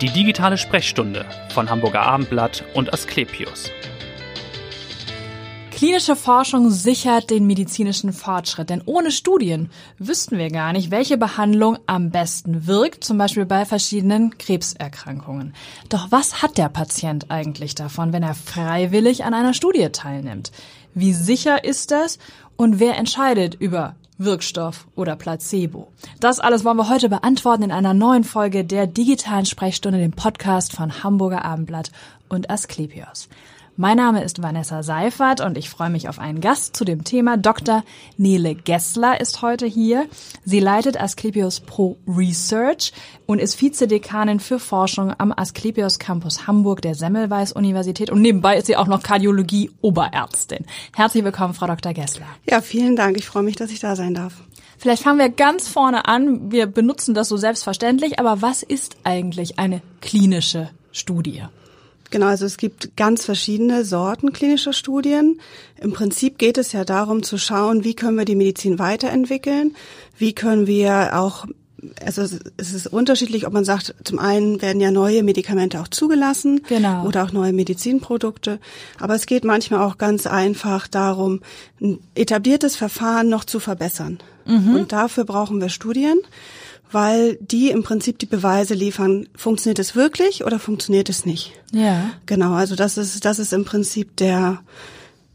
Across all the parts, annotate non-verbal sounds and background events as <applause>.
Die digitale Sprechstunde von Hamburger Abendblatt und Asklepios. Klinische Forschung sichert den medizinischen Fortschritt, denn ohne Studien wüssten wir gar nicht, welche Behandlung am besten wirkt, zum Beispiel bei verschiedenen Krebserkrankungen. Doch was hat der Patient eigentlich davon, wenn er freiwillig an einer Studie teilnimmt? Wie sicher ist das und wer entscheidet über Wirkstoff oder Placebo? Das alles wollen wir heute beantworten in einer neuen Folge der digitalen Sprechstunde, dem Podcast von Hamburger Abendblatt und Asklepios. Mein Name ist Vanessa Seifert und ich freue mich auf einen Gast zu dem Thema. Dr. Nele Gessler ist heute hier. Sie leitet Asklepios Pro Research und ist Vizedekanin für Forschung am Asklepios Campus Hamburg der Semmelweis Universität und nebenbei ist sie auch noch Kardiologie Oberärztin. Herzlich willkommen, Frau Dr. Gessler. Ja, vielen Dank. Ich freue mich, dass ich da sein darf. Vielleicht fangen wir ganz vorne an. Wir benutzen das so selbstverständlich, aber was ist eigentlich eine klinische Studie? Genau, also es gibt ganz verschiedene Sorten klinischer Studien. Im Prinzip geht es ja darum zu schauen, wie können wir die Medizin weiterentwickeln, wie können wir auch also es ist unterschiedlich, ob man sagt, zum einen werden ja neue Medikamente auch zugelassen genau. oder auch neue Medizinprodukte. Aber es geht manchmal auch ganz einfach darum, ein etabliertes Verfahren noch zu verbessern. Mhm. Und dafür brauchen wir Studien weil die im Prinzip die Beweise liefern, funktioniert es wirklich oder funktioniert es nicht. Ja. Genau, also das ist, das ist im Prinzip der,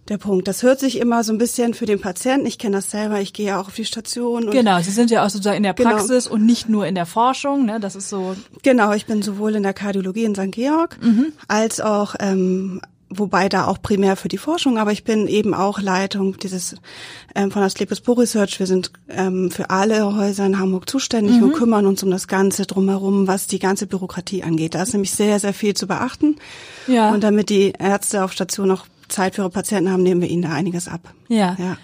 der Punkt. Das hört sich immer so ein bisschen für den Patienten, ich kenne das selber, ich gehe ja auch auf die Station. genau, Sie sind ja auch sozusagen in der genau. Praxis genau. und nicht nur in der Forschung, ne? Das ist so. Genau, ich bin sowohl in der Kardiologie in St. Georg mhm. als auch ähm, wobei da auch primär für die Forschung, aber ich bin eben auch Leitung dieses ähm, von Asklepios Pro Research. Wir sind ähm, für alle Häuser in Hamburg zuständig mhm. und kümmern uns um das Ganze drumherum, was die ganze Bürokratie angeht. Da ist nämlich sehr, sehr viel zu beachten. Ja. Und damit die Ärzte auf Station noch Zeit für ihre Patienten haben, nehmen wir ihnen da einiges ab. Ja. ja.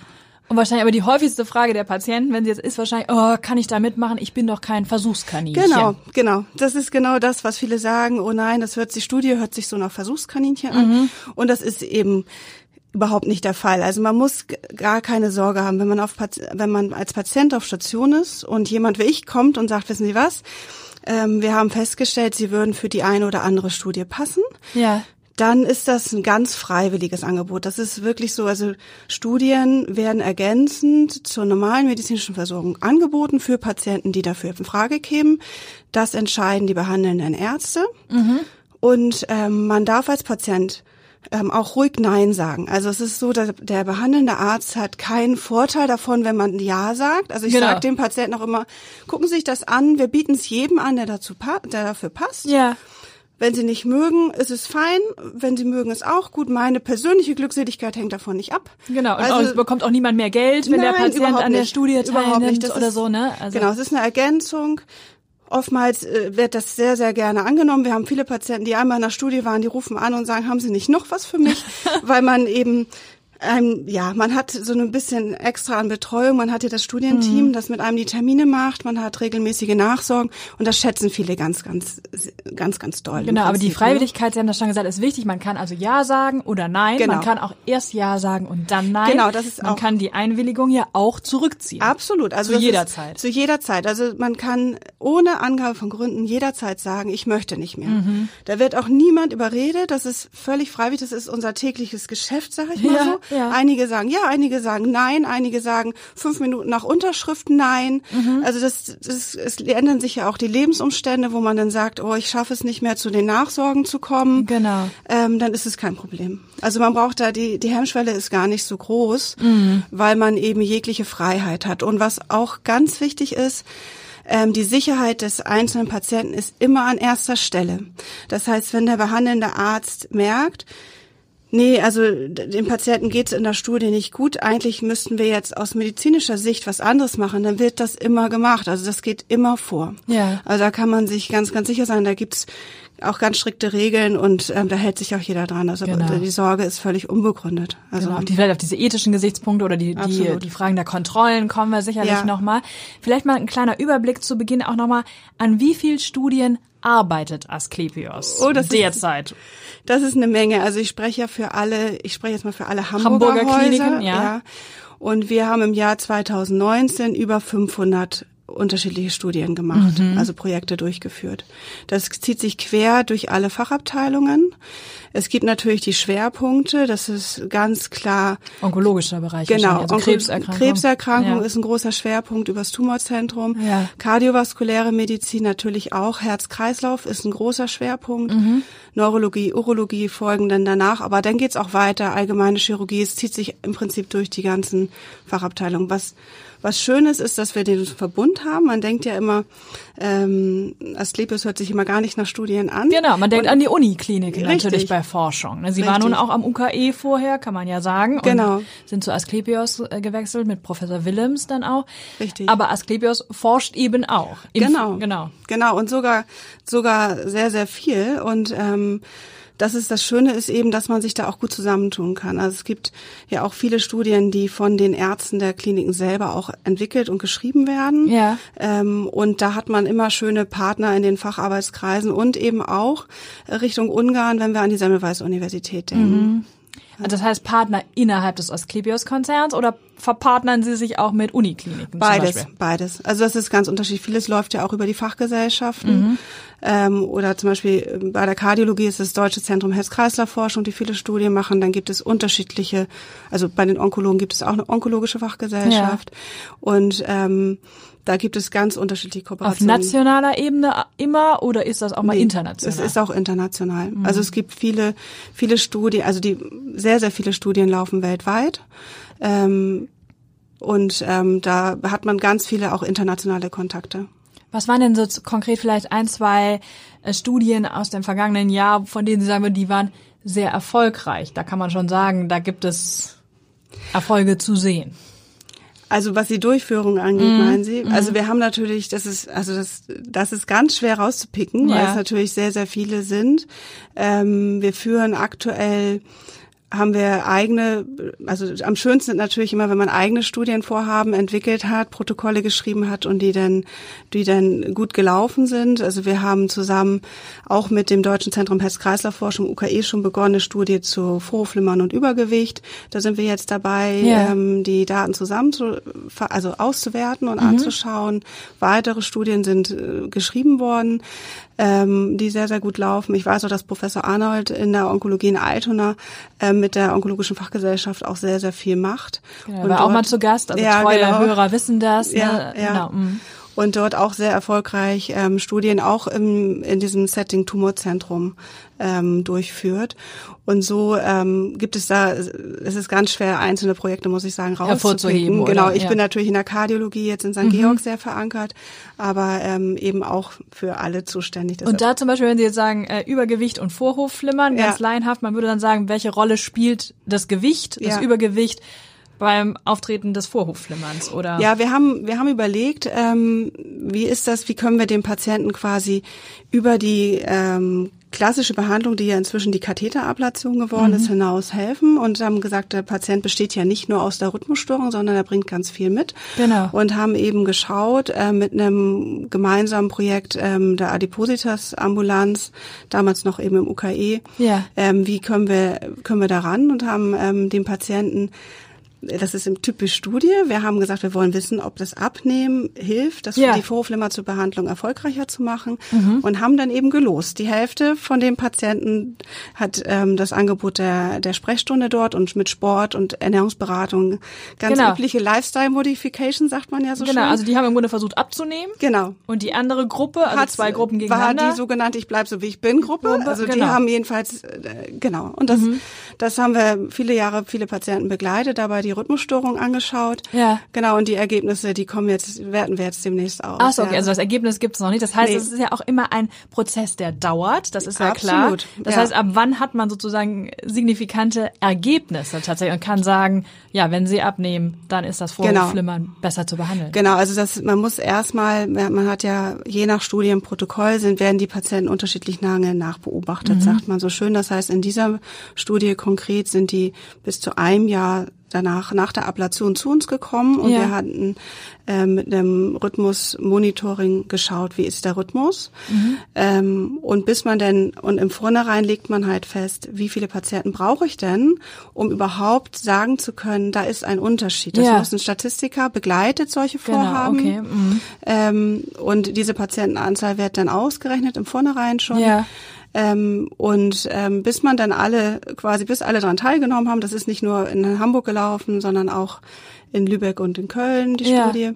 Und wahrscheinlich aber die häufigste Frage der Patienten, wenn sie jetzt ist, wahrscheinlich, oh, kann ich da mitmachen? Ich bin doch kein Versuchskaninchen. Genau, genau. Das ist genau das, was viele sagen. Oh nein, das hört sich, Studie hört sich so nach Versuchskaninchen an. Mhm. Und das ist eben überhaupt nicht der Fall. Also man muss gar keine Sorge haben, wenn man auf, wenn man als Patient auf Station ist und jemand wie ich kommt und sagt, wissen Sie was? Ähm, wir haben festgestellt, Sie würden für die eine oder andere Studie passen. Ja dann ist das ein ganz freiwilliges Angebot. Das ist wirklich so, also Studien werden ergänzend zur normalen medizinischen Versorgung angeboten für Patienten, die dafür in Frage kämen. Das entscheiden die behandelnden Ärzte. Mhm. Und ähm, man darf als Patient ähm, auch ruhig Nein sagen. Also es ist so, dass der behandelnde Arzt hat keinen Vorteil davon, wenn man Ja sagt. Also ich genau. sage dem Patienten auch immer, gucken Sie sich das an, wir bieten es jedem an, der dazu der dafür passt. Ja. Wenn Sie nicht mögen, ist es fein. Wenn Sie mögen, ist auch gut. Meine persönliche Glückseligkeit hängt davon nicht ab. Genau. Und also, es bekommt auch niemand mehr Geld, wenn nein, der Patient an der Studie teilnimmt oder so, ne? Also genau, es ist eine Ergänzung. Oftmals äh, wird das sehr, sehr gerne angenommen. Wir haben viele Patienten, die einmal in der Studie waren, die rufen an und sagen, haben Sie nicht noch was für mich? <laughs> Weil man eben ähm, ja, man hat so ein bisschen extra an Betreuung. Man hat hier das Studienteam, mhm. das mit einem die Termine macht. Man hat regelmäßige Nachsorgen und das schätzen viele ganz, ganz, ganz, ganz doll. Genau, aber die ne? Freiwilligkeit, Sie haben das schon gesagt, ist wichtig. Man kann also Ja sagen oder Nein. Genau. Man kann auch erst Ja sagen und dann Nein. Genau, das ist man auch. Man kann die Einwilligung ja auch zurückziehen. Absolut. Also zu jeder Zeit. Zu jeder Zeit. Also man kann ohne Angabe von Gründen jederzeit sagen, ich möchte nicht mehr. Mhm. Da wird auch niemand überredet. Das ist völlig freiwillig. Das ist unser tägliches Geschäft, sage ich mal ja. so. Ja. Einige sagen ja, einige sagen nein, einige sagen fünf Minuten nach Unterschrift nein. Mhm. Also das, das, es ändern sich ja auch die Lebensumstände, wo man dann sagt, oh, ich schaffe es nicht mehr zu den Nachsorgen zu kommen. Genau. Ähm, dann ist es kein Problem. Also man braucht da die die Hemmschwelle ist gar nicht so groß, mhm. weil man eben jegliche Freiheit hat. Und was auch ganz wichtig ist, ähm, die Sicherheit des einzelnen Patienten ist immer an erster Stelle. Das heißt, wenn der behandelnde Arzt merkt, Nee, also dem Patienten geht es in der Studie nicht gut. Eigentlich müssten wir jetzt aus medizinischer Sicht was anderes machen. Dann wird das immer gemacht. Also das geht immer vor. Ja. Also da kann man sich ganz, ganz sicher sein. Da gibt's auch ganz strikte Regeln und ähm, da hält sich auch jeder dran. Also genau. die Sorge ist völlig unbegründet. Also genau. vielleicht auf diese ethischen Gesichtspunkte oder die, die, die Fragen der Kontrollen kommen wir sicherlich ja. nochmal. Vielleicht mal ein kleiner Überblick zu Beginn auch nochmal, an wie viel Studien arbeitet Asklepios oh, das derzeit? Ist, das ist eine Menge. Also ich spreche ja für alle, ich spreche jetzt mal für alle Hamburger, Hamburger Kliniken, ja. ja. Und wir haben im Jahr 2019 über 500 unterschiedliche Studien gemacht, Mhm. also Projekte durchgeführt. Das zieht sich quer durch alle Fachabteilungen. Es gibt natürlich die Schwerpunkte, das ist ganz klar Onkologischer Bereich. Genau, also Krebserkrankung. Krebserkrankung Ja. ist ein großer Schwerpunkt übers Tumorzentrum. Ja. Kardiovaskuläre Medizin natürlich auch. Herz-Kreislauf ist ein großer Schwerpunkt. Mhm. Neurologie, Urologie folgen dann danach. Aber dann geht's auch weiter. Allgemeine Chirurgie. Es zieht sich im Prinzip durch die ganzen Fachabteilungen. Was was schön ist, ist, dass wir den Verbund haben. Man denkt ja immer, ähm, Asklepios hört sich immer gar nicht nach Studien an. Genau, man denkt Und- an die Uniklinik natürlich bei Forschung. Sie war Richtig. nun auch am UKE vorher, kann man ja sagen. Genau. Sind zu Asklepios äh, gewechselt, mit Professor Willems dann auch. Richtig. Aber Asklepios forscht eben auch. Genau. Genau. Genau. Und sogar, sogar sehr, sehr viel. Und, ähm, das ist das Schöne ist eben, dass man sich da auch gut zusammentun kann. Also es gibt ja auch viele Studien, die von den Ärzten der Kliniken selber auch entwickelt und geschrieben werden. Ja. Ähm, und da hat man immer schöne Partner in den Facharbeitskreisen und eben auch Richtung Ungarn, wenn wir an die Semmelweis-Universität denken. Also Das heißt Partner innerhalb des Asklepios-Konzerns oder verpartnern Sie sich auch mit Unikliniken Beides, beides. Also das ist ganz unterschiedlich. Vieles läuft ja auch über die Fachgesellschaften. Mhm. Ähm, oder zum Beispiel äh, bei der Kardiologie ist das Deutsche Zentrum Herz-Kreislauf-Forschung, die viele Studien machen. Dann gibt es unterschiedliche, also bei den Onkologen gibt es auch eine onkologische Fachgesellschaft. Und ähm, da gibt es ganz unterschiedliche Auf Kooperationen. nationaler Ebene immer oder ist das auch mal Nee, international? Mhm. Es ist auch international. Also es gibt viele, viele Studien, also die sehr, sehr viele Studien laufen weltweit. Ähm, und ähm, da hat man ganz viele auch internationale Kontakte. Was waren denn so konkret vielleicht ein, zwei äh, Studien aus dem vergangenen Jahr, von denen Sie sagen würden, die waren sehr erfolgreich? Da kann man schon sagen, da gibt es Erfolge zu sehen. Also was die Durchführung angeht, Mhm. meinen Sie? Also wir haben natürlich, das ist, also das, das ist ganz schwer rauszupicken, weil Ja. es natürlich sehr, sehr viele sind. Ähm, wir führen aktuell haben wir eigene, also am schönsten sind natürlich immer, wenn man eigene Studienvorhaben entwickelt hat, Protokolle geschrieben hat und die dann, die dann gut gelaufen sind. Also wir haben zusammen auch mit dem Deutschen Zentrum Herz-Kreislauf-Forschung UKE schon begonnen, eine Studie zu Vorhofflimmern und Übergewicht. Da sind wir jetzt dabei, Ja. ähm, die Daten zusammen zu, also auszuwerten und anzuschauen. Weitere Studien sind äh, geschrieben worden, ähm, die sehr, sehr gut laufen. Ich weiß auch, dass Professor Arnold in der Onkologie in Altona äh, mit der onkologischen Fachgesellschaft auch sehr, sehr viel macht. Genau, Und war auch dort- mal zu Gast, also Ja, treue genau. Hörer wissen das. Ja, ne? ja. Genau. Und dort auch sehr erfolgreich ähm, Studien auch im, in diesem Setting Tumorzentrum ähm, durchführt. Und so ähm, gibt es da, es ist ganz schwer, einzelne Projekte, muss ich sagen, Hervorzuheben, rauszupicken. oder? Genau, ich Ja. Mhm. bin natürlich in der Kardiologie jetzt in St. Georg sehr verankert, aber ähm, eben auch für alle zuständig. Und da zum Beispiel, wenn Sie jetzt sagen, äh, Übergewicht und Vorhofflimmern, ganz Ja. laienhaft, man würde dann sagen, welche Rolle spielt das Gewicht, das Ja. Übergewicht beim Auftreten des Vorhofflimmerns, oder? Ja, wir haben wir haben überlegt, ähm, wie ist das, wie können wir dem Patienten quasi über die ähm, klassische Behandlung, die ja inzwischen die Katheterablation geworden ist, hinaus helfen und haben gesagt, der Patient besteht ja nicht nur aus der Rhythmusstörung, sondern er bringt ganz viel mit. Genau. Und haben eben geschaut äh, mit einem gemeinsamen Projekt ähm, der Adipositas Ambulanz, damals noch eben im UKE, Ja. ähm, wie können wir können wir daran und haben ähm, dem Patienten das ist im typisch Studie. Wir haben gesagt, wir wollen wissen, ob das Abnehmen hilft, das Ja. die Vorhofflimmer zur Behandlung erfolgreicher zu machen Mhm. und haben dann eben gelost. Die Hälfte von den Patienten hat ähm, das Angebot der, der Sprechstunde dort und mit Sport und Ernährungsberatung, ganz Genau. übliche Lifestyle Modification, sagt man ja so genau, schön. also die haben im Grunde versucht abzunehmen. genau. Und die andere Gruppe, also Hat- zwei Gruppen War gegeneinander. die sogenannte Ich bleib so wie ich bin Gruppe. Gruppe, Also die genau. Mhm. haben jedenfalls, äh, genau. Und das, das haben wir viele Jahre, viele Patienten begleitet, dabei die Rhythmusstörung angeschaut. Ja. Genau. Und die Ergebnisse, die kommen jetzt, werten wir jetzt demnächst aus. Ach so, okay, ja. also das Ergebnis gibt es noch nicht. Das heißt, Nee. es ist ja auch immer ein Prozess, der dauert. Das ist ja Absolut, klar. Das ja. heißt, ab wann hat man sozusagen signifikante Ergebnisse tatsächlich und kann sagen, ja, wenn Sie abnehmen, dann ist das Genau. Vorhofflimmern besser zu behandeln. Genau, also das, man muss erstmal, man hat ja je nach Studienprotokoll sind, werden die Patienten unterschiedlich lange Mhm. nachbeobachtet, sagt man so schön. Das heißt, in dieser Studie konkret sind die bis zu einem Jahr danach nach der Ablation zu uns gekommen und Ja. wir hatten äh, mit einem Rhythmus-Monitoring geschaut, wie ist der Rhythmus. Mhm. Ähm, und bis man denn, und im Vornherein legt man halt fest, wie viele Patienten brauche ich denn, um überhaupt sagen zu können, da ist ein Unterschied. Das Ja. muss ein Statistiker begleitet solche Genau, Vorhaben. okay, mhm. Ähm, und diese Patientenanzahl wird dann ausgerechnet im Vornherein schon. Ja. Ähm, und ähm, bis man dann alle, quasi bis alle daran teilgenommen haben, das ist nicht nur in Hamburg gelaufen, sondern auch in Lübeck und in Köln, die Ja, Studie,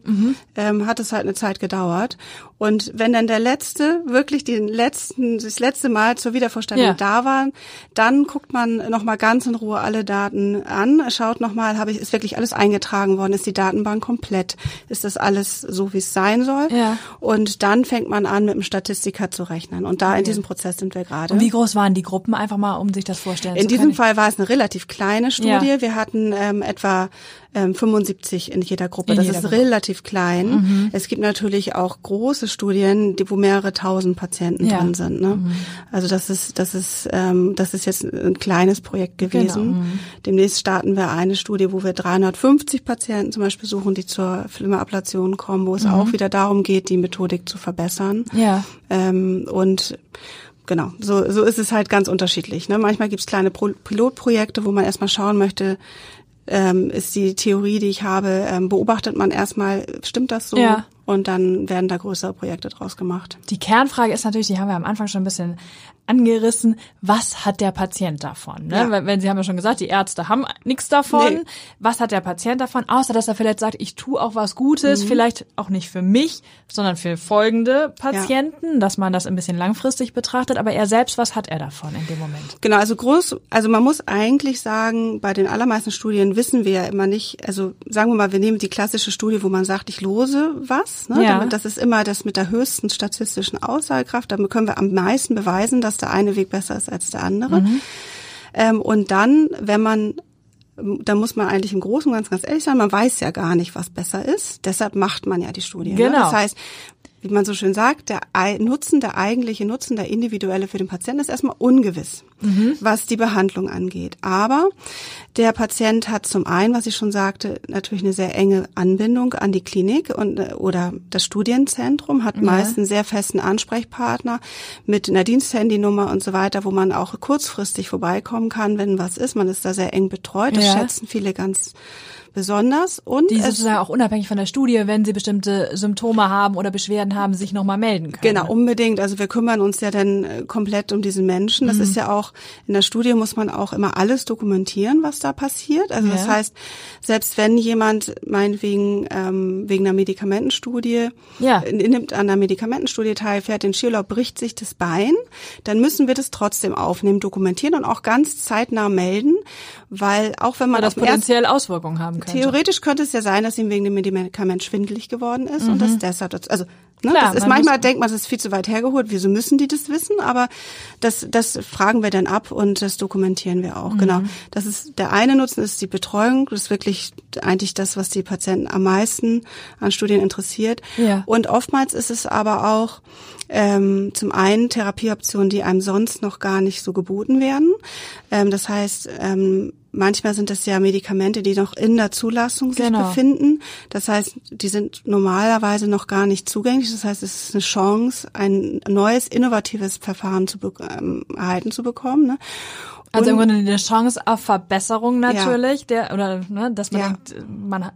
ähm, hat es halt eine Zeit gedauert. Und wenn dann der letzte, wirklich den letzten, das letzte Mal zur Wiedervorstellung Ja. da war, dann guckt man nochmal ganz in Ruhe alle Daten an, schaut nochmal, habe ich, ist wirklich alles eingetragen worden, ist die Datenbank komplett, ist das alles so, wie es sein soll? Ja. Und dann fängt man an, mit dem Statistiker zu rechnen. Und da in diesem Prozess sind wir gerade. Und wie groß waren die Gruppen? Einfach mal, um sich das vorstellen In zu diesem können. Fall war es eine relativ kleine Studie. Ja. Wir hatten ähm, etwa ähm, 75 in jeder Gruppe. In das jeder ist Gruppe. Mhm. relativ klein. Es gibt natürlich auch große Studien, die, wo mehrere tausend Patienten Ja. Mhm. drin sind. Ne? Also das ist das ist ähm, das ist jetzt ein kleines Projekt gewesen. Genau, mhm. Demnächst starten wir eine Studie, wo wir 350 Patienten zum Beispiel suchen, die zur Filmablation kommen, wo es Mhm. auch wieder darum geht, die Methodik zu verbessern. Ja. Ähm, und genau, so, so ist es halt ganz unterschiedlich. Ne? Manchmal gibt's kleine Pro Pilotprojekte, wo man erstmal schauen möchte, ähm, ist die Theorie, die ich habe, ähm, beobachtet man erstmal, stimmt das so? Ja. Und dann werden da größere Projekte draus gemacht. Die Kernfrage ist natürlich, die haben wir am Anfang schon ein bisschen angerissen, was hat der Patient davon? Ne? Ja. Wenn Sie haben ja schon gesagt, die Ärzte haben nichts davon. Nee. Was hat der Patient davon? Außer, dass er vielleicht sagt, ich tue auch was Gutes, vielleicht auch nicht für mich, sondern für folgende Patienten, dass man das ein bisschen langfristig betrachtet. Aber er selbst, was hat er davon in dem Moment? Genau, also groß, also man muss eigentlich sagen, bei den allermeisten Studien wissen wir ja immer nicht, also sagen wir mal, wir nehmen die klassische Studie, wo man sagt, ich lose was, ne? Ja. Damit, das ist immer das mit der höchsten statistischen Aussagekraft, damit können wir am meisten beweisen, dass der eine Weg besser ist als der andere. Ähm, und dann, wenn man da muss man eigentlich im Großen und Ganzen ganz ehrlich sein, man weiß ja gar nicht, was besser ist. Deshalb macht man ja die Studie. Genau. Ne? Das heißt, wie man so schön sagt, der Nutzen, der eigentliche Nutzen, der individuelle für den Patienten ist erstmal ungewiss, was die Behandlung angeht. Aber der Patient hat zum einen, was ich schon sagte, natürlich eine sehr enge Anbindung an die Klinik und äh, oder das Studienzentrum, hat meist einen sehr festen Ansprechpartner mit einer Diensthandynummer und so weiter, wo man auch kurzfristig vorbeikommen kann, wenn was ist. Man ist da sehr eng betreut. Das Ja. schätzen viele ganz besonders. Und Die sozusagen auch unabhängig von der Studie, wenn sie bestimmte Symptome haben oder Beschwerden haben, sich nochmal melden können. Genau, unbedingt. Also wir kümmern uns ja dann äh, komplett um diesen Menschen. Das ist ja auch, in der Studie muss man auch immer alles dokumentieren, was da passiert. Also das Ja. heißt, selbst wenn jemand meinetwegen ähm, wegen einer Medikamentenstudie Ja. nimmt an einer Medikamentenstudie teil, fährt den Skiurlaub, bricht sich das Bein, dann müssen wir das trotzdem aufnehmen, dokumentieren und auch ganz zeitnah melden, weil auch wenn man Weil das potenziell Auswirkungen haben könnte. Theoretisch könnte es ja sein, dass ihm wegen dem Medikament schwindelig geworden ist und das deshalb, dazu- also ne, Mhm. Klar, das ist man manchmal denkt man, das ist viel zu weit hergeholt. Wieso müssen die das wissen? Aber das, das fragen wir dann ab und das dokumentieren wir Mhm. auch. Genau. Das ist der eine Nutzen ist die Betreuung. Das ist wirklich eigentlich das, was die Patienten am meisten an Studien interessiert. Ja. Und oftmals ist es aber auch ähm, zum einen Therapieoptionen, die einem sonst noch gar nicht so geboten werden. Ähm, das heißt, ähm, manchmal sind das ja Medikamente, die noch in der Zulassung sich Genau. befinden. Das heißt, die sind normalerweise noch gar nicht zugänglich. Das heißt, es ist eine Chance, ein neues, innovatives Verfahren zu ähm, erhalten zu bekommen. Ne? Also im Und- Grunde eine Chance auf Verbesserung natürlich, der oder ne, dass man Ja. denkt, man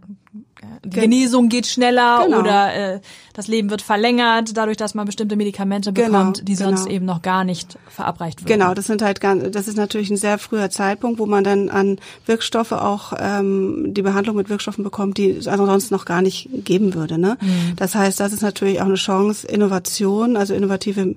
die Gen- Genesung geht schneller Genau. oder äh, das Leben wird verlängert, dadurch, dass man bestimmte Medikamente Genau, bekommt, die sonst genau. eben noch gar nicht verabreicht wurden. Genau, das sind halt ganz, das ist natürlich ein sehr früher Zeitpunkt, wo man dann an Wirkstoffe auch ähm, die Behandlung mit Wirkstoffen bekommt, die es also sonst noch gar nicht geben würde. Ne? Das heißt, das ist natürlich auch eine Chance, Innovation, also innovative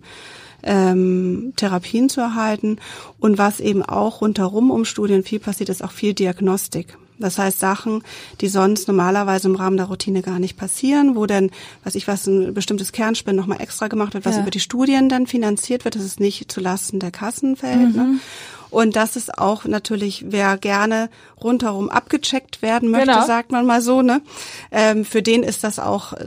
ähm, Therapien zu erhalten. Und was eben auch rundherum um Studien viel passiert, ist auch viel Diagnostik. Das heißt Sachen, die sonst normalerweise im Rahmen der Routine gar nicht passieren, wo dann, was ich was, ein bestimmtes Kernspin nochmal extra gemacht wird, was Ja. über die Studien dann finanziert wird, dass es nicht zulasten der Kassen fällt. Ne? Und das ist auch natürlich, wer gerne rundherum abgecheckt werden möchte, genau. sagt man mal so, ne? Ähm, für den ist das auch äh,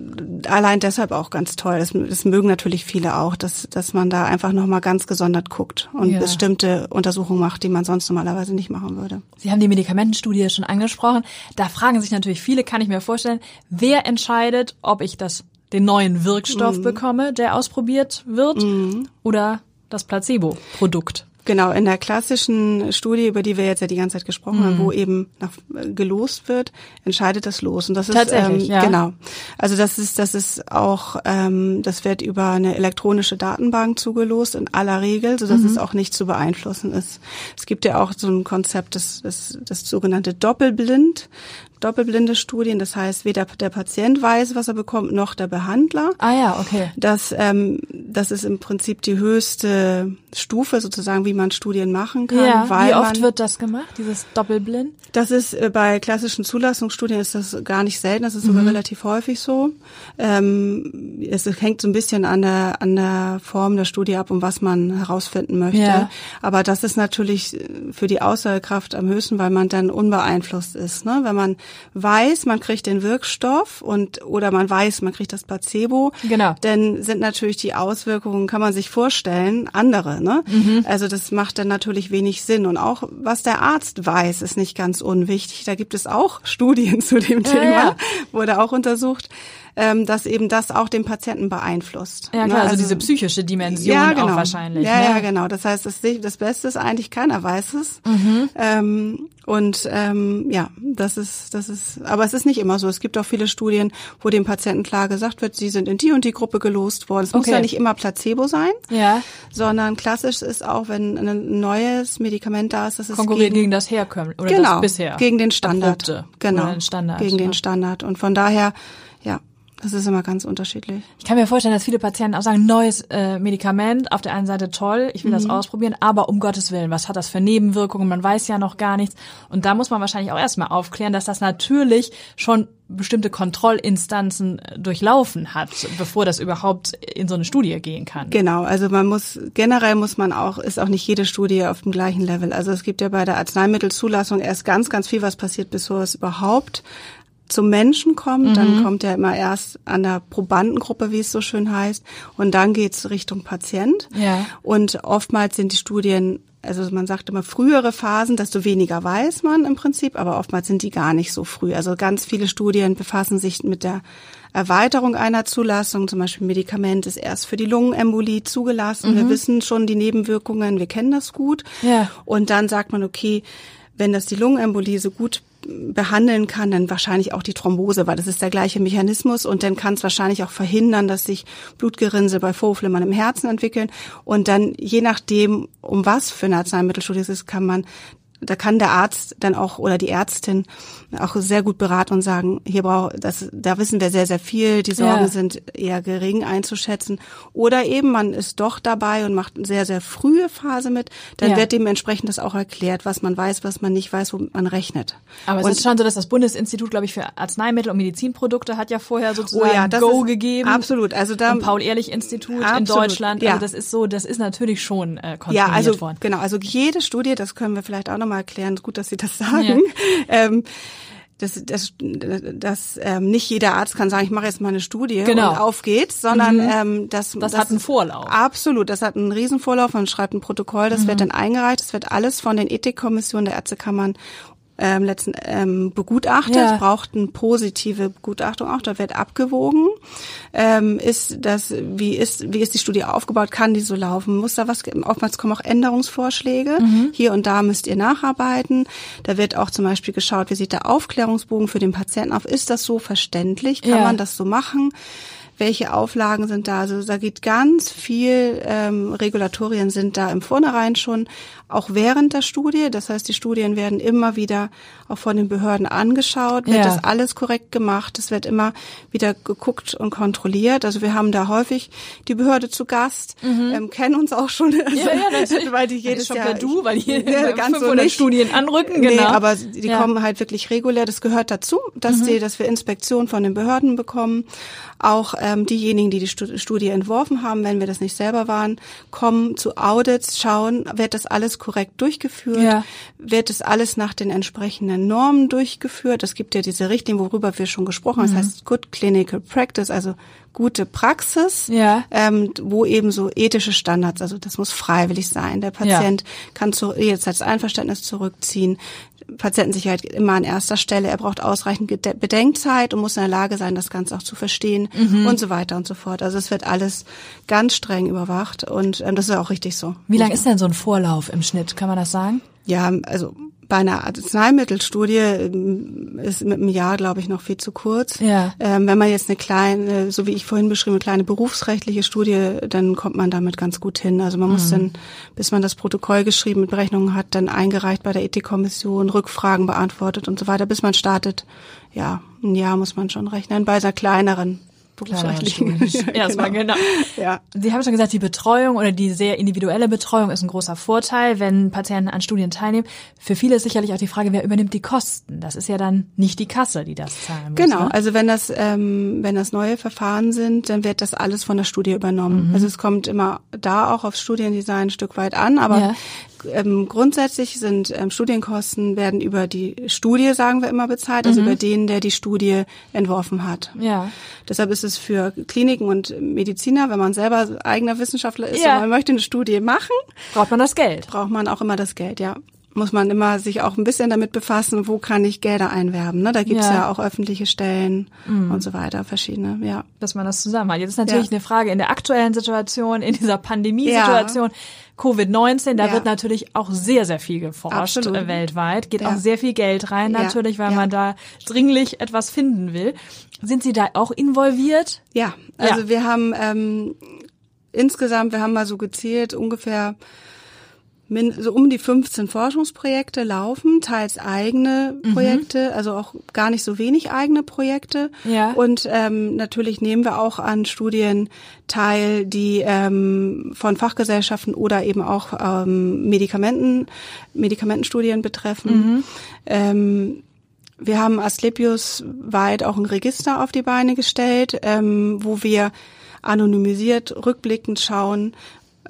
allein deshalb auch ganz toll. Das, das mögen natürlich viele auch, dass, dass man da einfach nochmal ganz gesondert guckt und ja. bestimmte Untersuchungen macht, die man sonst normalerweise nicht machen würde. Sie haben die Medikamentenstudie schon angesprochen. Da fragen sich natürlich viele, kann ich mir vorstellen, wer entscheidet, ob ich das den neuen Wirkstoff mhm. bekomme, der ausprobiert wird, mhm. oder das Placebo-Produkt. Genau, in der klassischen Studie, über die wir jetzt ja die ganze Zeit gesprochen mhm. haben, wo eben nach, äh, gelost wird, entscheidet das Los. Und das ist ähm, ja. genau. Also das ist, das ist auch, ähm, das wird über eine elektronische Datenbank zugelost in aller Regel, so dass mhm. es auch nicht zu beeinflussen ist. Es gibt ja auch so ein Konzept, das, das, das sogenannte Doppelblind doppelblinde Studien. Das heißt, weder der Patient weiß, was er bekommt, noch der Behandler. Ah ja, okay. Das, ähm, das ist im Prinzip die höchste Stufe sozusagen, wie man Studien machen kann. Ja, wie oft man, wird das gemacht, dieses Doppelblind? Das ist äh, bei klassischen Zulassungsstudien ist das gar nicht selten. Das ist sogar mhm. relativ häufig so. Ähm, es hängt so ein bisschen an der an der Form der Studie ab, um was man herausfinden möchte. Ja. Aber das ist natürlich für die Aussagekraft am höchsten, weil man dann unbeeinflusst ist. Ne? Wenn man weiß, man kriegt den Wirkstoff und oder man weiß, man kriegt das Placebo, genau. dann sind natürlich die Auswirkungen, kann man sich vorstellen, andere. Ne? Mhm. Also das macht dann natürlich wenig Sinn. Und auch was der Arzt weiß, ist nicht ganz unwichtig. Da gibt es auch Studien <laughs> zu dem ja, Thema, ja. wurde auch untersucht ähm, dass eben das auch den Patienten beeinflusst. Ja klar, ne? also, also, diese psychische Dimension ja, genau. auch wahrscheinlich. Ja, ne? ja, genau. Das heißt, das, das Beste ist eigentlich, keiner weiß es. Mhm. Ähm, und ähm, ja, das ist, das ist, aber es ist nicht immer so. Es gibt auch viele Studien, wo dem Patienten klar gesagt wird, sie sind in die und die Gruppe gelost worden. Es okay. muss ja nicht immer Placebo sein, ja. sondern klassisch ist auch, wenn ein neues Medikament da ist, dass es konkurriert gegen, gegen das Herkömmliche oder genau, das bisher gegen den Standard, Erprobte genau, den Standard, gegen den Standard. Und von daher, ja, das ist immer ganz unterschiedlich. Ich kann mir vorstellen, dass viele Patienten auch sagen, neues äh, Medikament, auf der einen Seite toll, ich will mhm. das ausprobieren, aber um Gottes Willen, was hat das für Nebenwirkungen? Man weiß ja noch gar nichts. Und da muss man wahrscheinlich auch erstmal aufklären, dass das natürlich schon bestimmte Kontrollinstanzen äh, durchlaufen hat, bevor das überhaupt in so eine Studie gehen kann. Genau, also man muss generell muss man auch ist auch nicht jede Studie auf dem gleichen Level. Also es gibt ja bei der Arzneimittelzulassung erst ganz ganz viel was passiert, bevor es überhaupt zum Menschen kommt, mhm. dann kommt er immer erst an der Probandengruppe, wie es so schön heißt, und dann geht's Richtung Patient. Ja. Und oftmals sind die Studien, also man sagt immer frühere Phasen, desto weniger weiß man im Prinzip, aber oftmals sind die gar nicht so früh. Also ganz viele Studien befassen sich mit der Erweiterung einer Zulassung, zum Beispiel Medikament ist erst für die Lungenembolie zugelassen. Mhm. Wir wissen schon die Nebenwirkungen, wir kennen das gut. Ja. Und dann sagt man, okay, wenn das die Lungenembolie so gut behandeln kann, dann wahrscheinlich auch die Thrombose, weil das ist der gleiche Mechanismus. Und dann kann es wahrscheinlich auch verhindern, dass sich Blutgerinnsel bei Vorflimmern im Herzen entwickeln. Und dann je nachdem, um was für eine Arzneimittelstudie es ist, kann man da kann der Arzt dann auch oder die Ärztin auch sehr gut beraten und sagen, hier braucht das, da wissen wir sehr, sehr viel, die Sorgen ja. sind eher gering einzuschätzen. Oder eben man ist doch dabei und macht eine sehr, sehr frühe Phase mit, dann ja. wird dementsprechend das auch erklärt, was man weiß, was man nicht weiß, wo man rechnet. Aber es und ist schon so, dass das Bundesinstitut, glaube ich, für Arzneimittel und Medizinprodukte hat ja vorher sozusagen oh ja, Go gegeben. Absolut. Also da Paul-Ehrlich-Institut in Deutschland. Ja. Also das ist so, das ist natürlich schon äh, kontrolliert ja, also, worden. Genau, also jede Studie, das können wir vielleicht auch nochmal erklären, gut, dass Sie das sagen. Ja. Ähm, dass, dass, dass ähm, nicht jeder Arzt kann sagen, ich mache jetzt mal eine Studie genau. und auf geht's, sondern mhm. ähm, das, das, das hat einen Vorlauf. Absolut, das hat einen Riesenvorlauf. Man schreibt ein Protokoll, das mhm. wird dann eingereicht. Das wird alles von den Ethikkommissionen der Ärztekammern ähm, letzten ähm, begutachtet, ja. braucht eine positive Begutachtung auch, da wird abgewogen. Ähm, ist das, wie ist, wie ist die Studie aufgebaut, kann die so laufen, muss da was, oftmals kommen auch Änderungsvorschläge, mhm. hier und da müsst ihr nacharbeiten. Da wird auch zum Beispiel geschaut, wie sieht der Aufklärungsbogen für den Patienten auf, ist das so verständlich, kann ja. man das so machen? Welche Auflagen sind da. Also da geht ganz viel, ähm, Regulatorien sind da im Vornherein schon, auch während der Studie. Das heißt, die Studien werden immer wieder auch von den Behörden angeschaut. Wird ja. das alles korrekt gemacht? Es wird immer wieder geguckt und kontrolliert. Also wir haben da häufig die Behörde zu Gast, mhm. ähm, kennen uns auch schon. Also, ja, ja, <laughs> weil die jedes schon Jahr du, weil die ja, ganz so nicht. Studien anrücken. Genau. Nee, aber die ja. kommen halt wirklich regulär. Das gehört dazu, dass mhm. die, dass wir Inspektionen von den Behörden bekommen. Auch ähm, diejenigen, die die Studie entworfen haben, wenn wir das nicht selber waren, kommen zu Audits, schauen, wird das alles korrekt durchgeführt, ja. wird das alles nach den entsprechenden Normen durchgeführt. Es gibt ja diese Richtlinie, worüber wir schon gesprochen haben, mhm. das heißt Good Clinical Practice, also gute Praxis, ja. ähm, wo eben so ethische Standards, also das muss freiwillig sein. Der Patient ja. kann zu, jetzt als Einverständnis zurückziehen. Patientensicherheit immer an erster Stelle. Er braucht ausreichend Bedenkzeit und muss in der Lage sein, das Ganze auch zu verstehen mhm. und so weiter und so fort. Also es wird alles ganz streng überwacht und ähm, das ist auch richtig so. Wie lang ist denn so ein Vorlauf im Schnitt? Kann man das sagen? Ja, also bei einer Arzneimittelstudie ähm, ist mit einem Jahr, glaube ich, noch viel zu kurz. Ja. Ähm, wenn man jetzt eine kleine, so wie ich vorhin beschrieben, eine kleine berufsrechtliche Studie, dann kommt man damit ganz gut hin. Also man mhm. muss dann, bis man das Protokoll geschrieben mit Berechnungen hat, dann eingereicht bei der Ethikkommission, Rückfragen beantwortet und so weiter, bis man startet. Ja, ein Jahr muss man schon rechnen bei einer kleineren berufsrechtlichen. <laughs> Erstmal genau. genau. Ja. Sie haben schon gesagt, die Betreuung oder die sehr individuelle Betreuung ist ein großer Vorteil, wenn Patienten an Studien teilnehmen. Für viele ist sicherlich auch die Frage, wer übernimmt die Kosten? Das ist ja dann nicht die Kasse, die das zahlen muss. Genau, ne? also wenn das ähm, wenn das neue Verfahren sind, dann wird das alles von der Studie übernommen. Mhm. Also es kommt immer da auch aufs Studiendesign ein Stück weit an, aber ja ähm, grundsätzlich sind ähm, Studienkosten werden über die Studie, sagen wir immer, bezahlt, also mhm. über den, der die Studie entworfen hat. Ja. Deshalb ist es für Kliniken und Mediziner, wenn man selber eigener Wissenschaftler ist ja. und man möchte eine Studie machen, braucht man das Geld. Braucht man auch immer das Geld, ja muss man immer sich auch ein bisschen damit befassen, wo kann ich Gelder einwerben. Ne? Da gibt's ja. ja auch öffentliche Stellen mhm. und so weiter, verschiedene, ja. Dass man das zusammen hat. Jetzt ist natürlich ja. eine Frage in der aktuellen Situation, in dieser Pandemiesituation. Ja. Covid-19, da wird natürlich auch sehr, sehr viel geforscht Absolut. Äh, weltweit, geht auch sehr viel Geld rein natürlich, weil man da dringlich etwas finden will. Sind Sie da auch involviert? Ja, also wir haben ähm, insgesamt, wir haben mal so gezählt, ungefähr so um die 15 Forschungsprojekte laufen, teils eigene mhm. Projekte, mhm. also auch gar nicht so wenig eigene Projekte. Ja. Und ähm, natürlich nehmen wir auch an Studien teil, die ähm, von Fachgesellschaften oder eben auch ähm, Medikamenten, Medikamentenstudien betreffen. Mhm. Ähm, wir haben Asklepios weit auch ein Register auf die Beine gestellt, ähm, wo wir anonymisiert rückblickend schauen,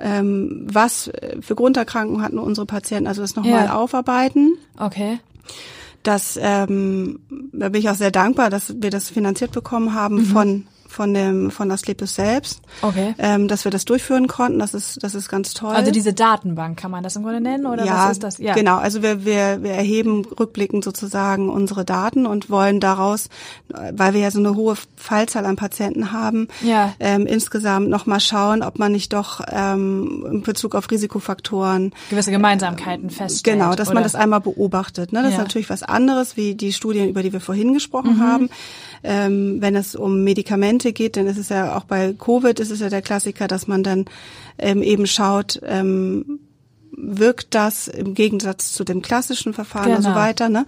ähm, was für Grunderkrankungen hatten unsere Patienten, also das nochmal ja. aufarbeiten. Okay. Das, ähm, da bin ich auch sehr dankbar, dass wir das finanziert bekommen haben mhm. von von dem von Asklepios selbst, okay. ähm, dass wir das durchführen konnten. Das ist das ist ganz toll. Also diese Datenbank kann man das im Grunde nennen oder ja, was ist das? Ja, genau. Also wir, wir wir erheben rückblickend sozusagen unsere Daten und wollen daraus, weil wir ja so eine hohe Fallzahl an Patienten haben, ja. ähm, insgesamt noch mal schauen, ob man nicht doch ähm, in Bezug auf Risikofaktoren gewisse Gemeinsamkeiten äh, feststellt. Genau, dass oder? man das einmal beobachtet. Ne? Das ja. ist natürlich was anderes wie die Studien, über die wir vorhin gesprochen mhm. haben. Ähm, wenn es um Medikamente geht, dann ist es ja auch bei Covid ist es ja der Klassiker, dass man dann ähm, eben schaut, ähm, wirkt das im Gegensatz zu dem klassischen Verfahren genau. und so genau. weiter. Ne?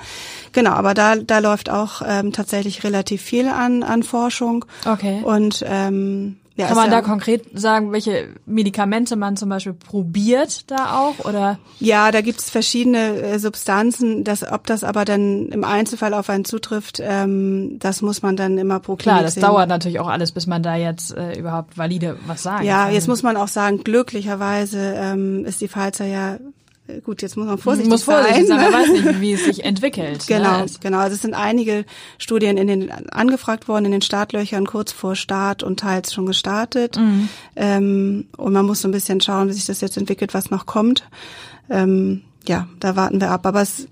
Genau, aber da, da läuft auch ähm, tatsächlich relativ viel an, an Forschung. Okay. Und ähm, ja, Kann man da konkret sagen, welche Medikamente man zum Beispiel probiert da auch oder? Ja, da gibt es verschiedene äh, Substanzen. Das, ob das aber dann im Einzelfall auf einen zutrifft, ähm, das muss man dann immer pro Klar, das sehen. dauert natürlich auch alles, bis man da jetzt äh, überhaupt valide was sagen ja, kann. Ja, jetzt muss man auch sagen, glücklicherweise ähm, ist die Pfizer ja gut, jetzt muss man vorsichtig muss vorsichtig sein. man weiß nicht, wie es sich <laughs> entwickelt. Genau, ne? genau. Also es sind einige Studien in den angefragt worden in den Startlöchern kurz vor Start und teils schon gestartet. Mhm. Ähm, und man muss so ein bisschen schauen, wie sich das jetzt entwickelt, was noch kommt. Ähm, ja, da warten wir ab. Aber es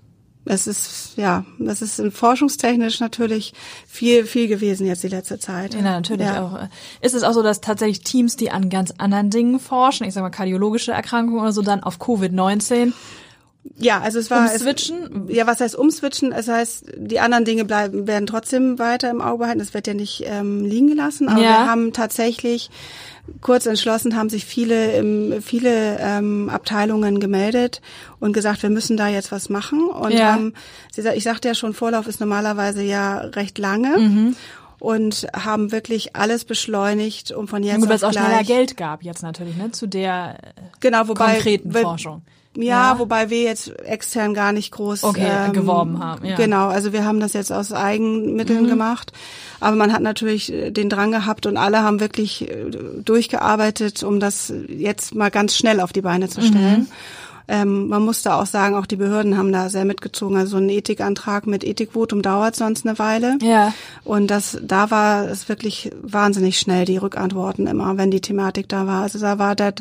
es ist, ja, das ist forschungstechnisch natürlich viel, viel gewesen jetzt die letzte Zeit. Ja, natürlich ja. auch. Ist es auch so, dass tatsächlich Teams, die an ganz anderen Dingen forschen, ich sag mal kardiologische Erkrankungen oder so, dann auf Covid-19 ja, also es war umswitchen. Es, ja, was heißt umswitchen? Es heißt, die anderen Dinge bleiben werden trotzdem weiter im Auge behalten. Es wird ja nicht ähm, liegen gelassen. Aber ja. wir haben tatsächlich kurz entschlossen haben sich viele, viele ähm, Abteilungen gemeldet und gesagt, wir müssen da jetzt was machen. Und ja. haben, ich sagte ja schon, Vorlauf ist normalerweise ja recht lange. Mhm. Und haben wirklich alles beschleunigt, um von jetzt Gut, weil auf es auch schneller Geld gab jetzt natürlich, ne, zu der äh, genau, wobei, konkreten weil- Forschung. Ja, Ja. wobei wir jetzt extern gar nicht groß ähm, Okay, geworben haben, ja. Mhm. Genau, also wir haben das jetzt aus Eigenmitteln gemacht, aber man hat natürlich äh, den Drang gehabt und alle haben wirklich äh, durchgearbeitet, um das jetzt mal ganz schnell auf die Beine zu stellen. Mhm. Ähm, man musste auch sagen, auch die Behörden haben da sehr mitgezogen. Also ein Ethikantrag mit Ethikvotum dauert sonst eine Weile. Ja. Und das, da war es wirklich wahnsinnig schnell, die Rückantworten immer, wenn die Thematik da war. Also da war das,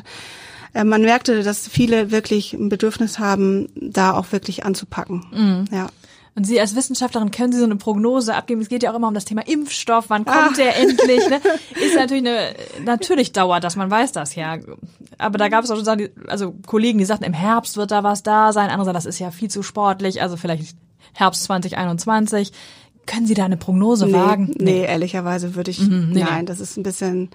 äh, man merkte, dass viele wirklich ein Bedürfnis haben, da auch wirklich anzupacken. Ja. Und Sie als Wissenschaftlerin können Sie so eine Prognose abgeben. Es geht ja auch immer um das Thema Impfstoff. Wann kommt der endlich? Ne? <laughs> Ist natürlich eine, natürlich dauert das, man weiß das ja. Aber da gab es auch schon, also Kollegen, die sagten, im Herbst wird da was da sein. Andere sagen, das ist ja viel zu sportlich. Also vielleicht Herbst 2021. Können Sie da eine Prognose wagen? Nee, nee, ehrlicherweise würde ich, Mhm, nee, nein, das ist ein bisschen,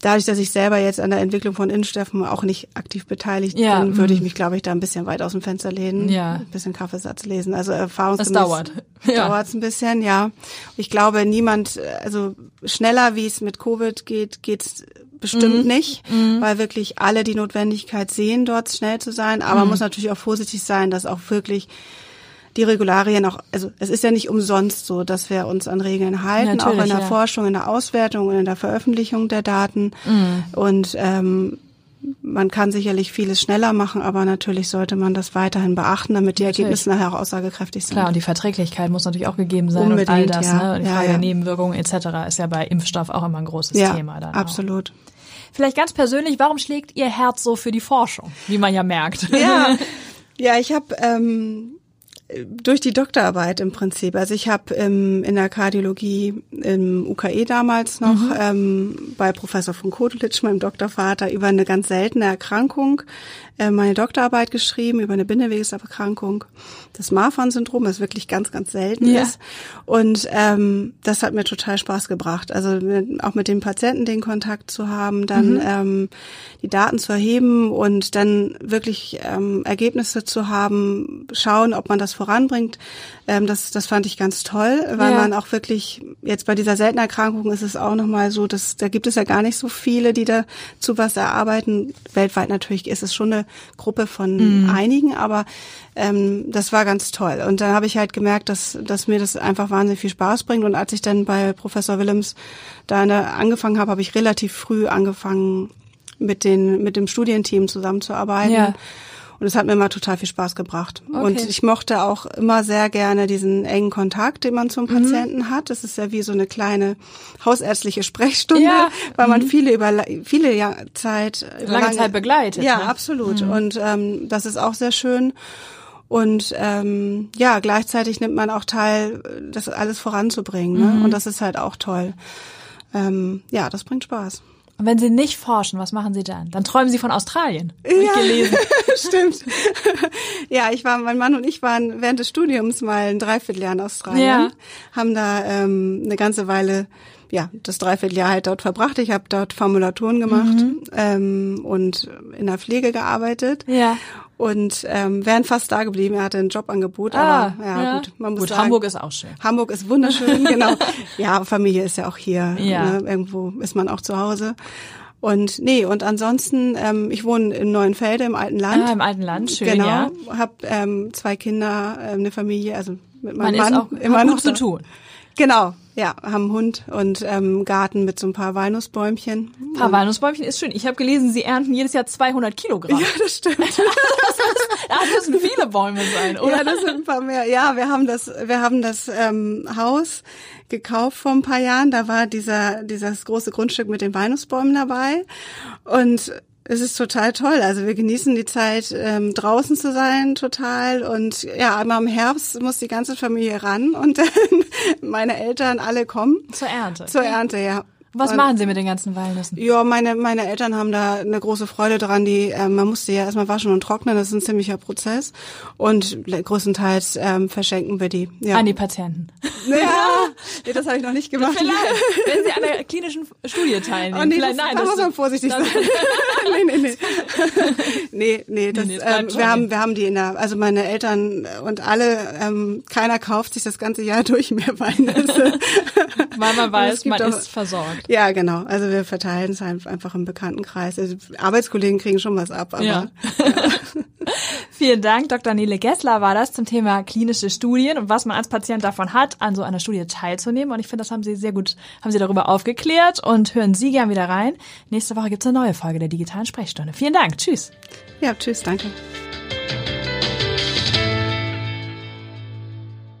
dadurch, dass ich selber jetzt an der Entwicklung von Innenstoffen auch nicht aktiv beteiligt Ja, bin, würde ich mhm. mich, glaube ich, da ein bisschen weit aus dem Fenster lehnen, Ja. ein bisschen Kaffeesatz lesen. Also erfahrungsgemäß Das dauert. <laughs> Ja. dauert es ein bisschen, ja. Ich glaube, niemand, also schneller wie es mit Covid geht, geht's bestimmt Mhm. nicht, weil wirklich alle die Notwendigkeit sehen, dort schnell zu sein. Aber Mhm. man muss natürlich auch vorsichtig sein, dass auch wirklich die Regularien auch, also es ist ja nicht umsonst so, dass wir uns an Regeln halten, auch Natürlich, in der ja. Forschung, in der Auswertung und in der Veröffentlichung der Daten. Mhm. Und ähm, man kann sicherlich vieles schneller machen, aber natürlich sollte man das weiterhin beachten, damit die Natürlich. Ergebnisse nachher auch aussagekräftig sind. Klar, und die Verträglichkeit muss natürlich auch gegeben sein und all Unbedingt, das. ja. Ne? Und die Ja, Frage ja. der Nebenwirkungen etc. ist ja bei Impfstoff auch immer ein großes ja, Thema. Dann auch. absolut. Vielleicht ganz persönlich, warum schlägt Ihr Herz so für die Forschung, wie man ja merkt? Ja, <laughs> ja, ich habe ähm, durch die Doktorarbeit im Prinzip. Also ich habe ähm, in der Kardiologie im UKE damals noch ähm, bei Professor von Kodelitsch, meinem Doktorvater, über eine ganz seltene Erkrankung meine Doktorarbeit geschrieben, über eine Bindewegeserkrankung, das Marfan-Syndrom, das wirklich ganz, ganz selten Ja. ist. Und ähm, das hat mir total Spaß gebracht. Also mit, auch mit den Patienten den Kontakt zu haben, dann ähm, die Daten zu erheben und dann wirklich ähm, Ergebnisse zu haben, schauen, ob man das voranbringt. Ähm, das, das fand ich ganz toll, weil Ja. man auch wirklich, jetzt bei dieser seltenen Erkrankung ist es auch nochmal so, dass da gibt es ja gar nicht so viele, die dazu was erarbeiten. Weltweit natürlich ist es schon eine Gruppe von einigen, aber ähm, das war ganz toll. Und dann habe ich halt gemerkt, dass, dass mir das einfach wahnsinnig viel Spaß bringt. Und als ich dann bei Professor Willems da angefangen habe, habe ich relativ früh angefangen, mit, den, mit dem Studienteam zusammenzuarbeiten. Ja. Und es hat mir immer total viel Spaß gebracht. Okay. Und ich mochte auch immer sehr gerne diesen engen Kontakt, den man zum Mhm. Patienten hat. Das ist ja wie so eine kleine hausärztliche Sprechstunde, Ja. weil man viele über viele Jahr Zeit Lange Zeit begleitet, Ja, ne? absolut. Und ähm, das ist auch sehr schön. Und ähm, ja, gleichzeitig nimmt man auch teil, das alles voranzubringen. Ne? Mhm. Und das ist halt auch toll. Ähm, ja, das bringt Spaß. Und wenn Sie nicht forschen, was machen Sie dann? Dann träumen Sie von Australien. Ja. gelesen. <laughs> Stimmt. <laughs> ja, ich war, mein Mann und ich waren während des Studiums mal ein Dreivierteljahr in Australien, Ja. haben da ähm, eine ganze Weile, ja, das Dreivierteljahr halt dort verbracht. Ich habe dort Formulaturen gemacht Mhm. ähm, und in der Pflege gearbeitet. Ja. Und ähm, wären fast da geblieben. Er hatte ein Jobangebot, Ah, aber ja, gut, man muss Gut, sagen, Hamburg ist auch schön. Hamburg ist wunderschön, <laughs> genau. Ja, Familie ist ja auch hier. Ja. Ne? Irgendwo ist man auch zu Hause. Und nee, und ansonsten, ähm, ich wohne in Neuenfelde im alten Land. Ah, im alten Land, schön, genau, ja. Hab ähm, zwei Kinder, ähm, eine Familie, also mit Man meinem ist Mann auch immer hat noch gut zu tun. Genau, ja, haben einen Hund und ähm, Garten mit so ein paar Walnussbäumchen. Ein paar Walnussbäumchen ist schön. Ich habe gelesen, Sie ernten jedes Jahr 200 Kilogramm. Ja, das stimmt. <laughs> Das müssen viele Bäume sein, oder? Ja, das sind ein paar mehr. Ja, wir haben das, wir haben das ähm, Haus gekauft vor ein paar Jahren. Da war dieser dieses große Grundstück mit den Walnussbäumen dabei und es ist total toll. Also wir genießen die Zeit ähm, draußen zu sein total und ja, einmal im Herbst muss die ganze Familie ran und <laughs> dann meine Eltern alle kommen Zur Ernte. zur Ernte. Ja. Was machen Sie mit den ganzen Walnüssen? ja, meine, meine Eltern haben da eine große Freude dran. Die, ähm, man musste ja erstmal waschen und trocknen, das ist ein ziemlicher Prozess. Und größtenteils ähm, verschenken wir die. Ja, An die Patienten. <laughs> ja nee, das habe ich noch nicht gemacht. Vielleicht, wenn Sie an der klinischen Studie teilnehmen. Oh, nee, Vielleicht, das, nein, da muss man vorsichtig sein. <laughs> nee, nee, nee. Nee, nee, das, Nee, ähm, wir haben, wir haben die in der, also meine Eltern und alle, ähm, keiner kauft sich das ganze Jahr <laughs> durch mehr Weinnüsse. Weil man weiß, man auch- ist versorgt. Ja, genau. Also wir verteilen es halt einfach im Bekanntenkreis. Also Arbeitskollegen kriegen schon was ab, aber Ja. <laughs> Vielen Dank, Dr. Nele Gessler war das zum Thema klinische Studien und was man als Patient davon hat, an so einer Studie teilzunehmen. Und ich finde, das haben Sie sehr gut, haben Sie darüber aufgeklärt und hören Sie gern wieder rein. Nächste Woche gibt's eine neue Folge der digitalen Sprechstunde. Vielen Dank. Tschüss. ja, tschüss, danke.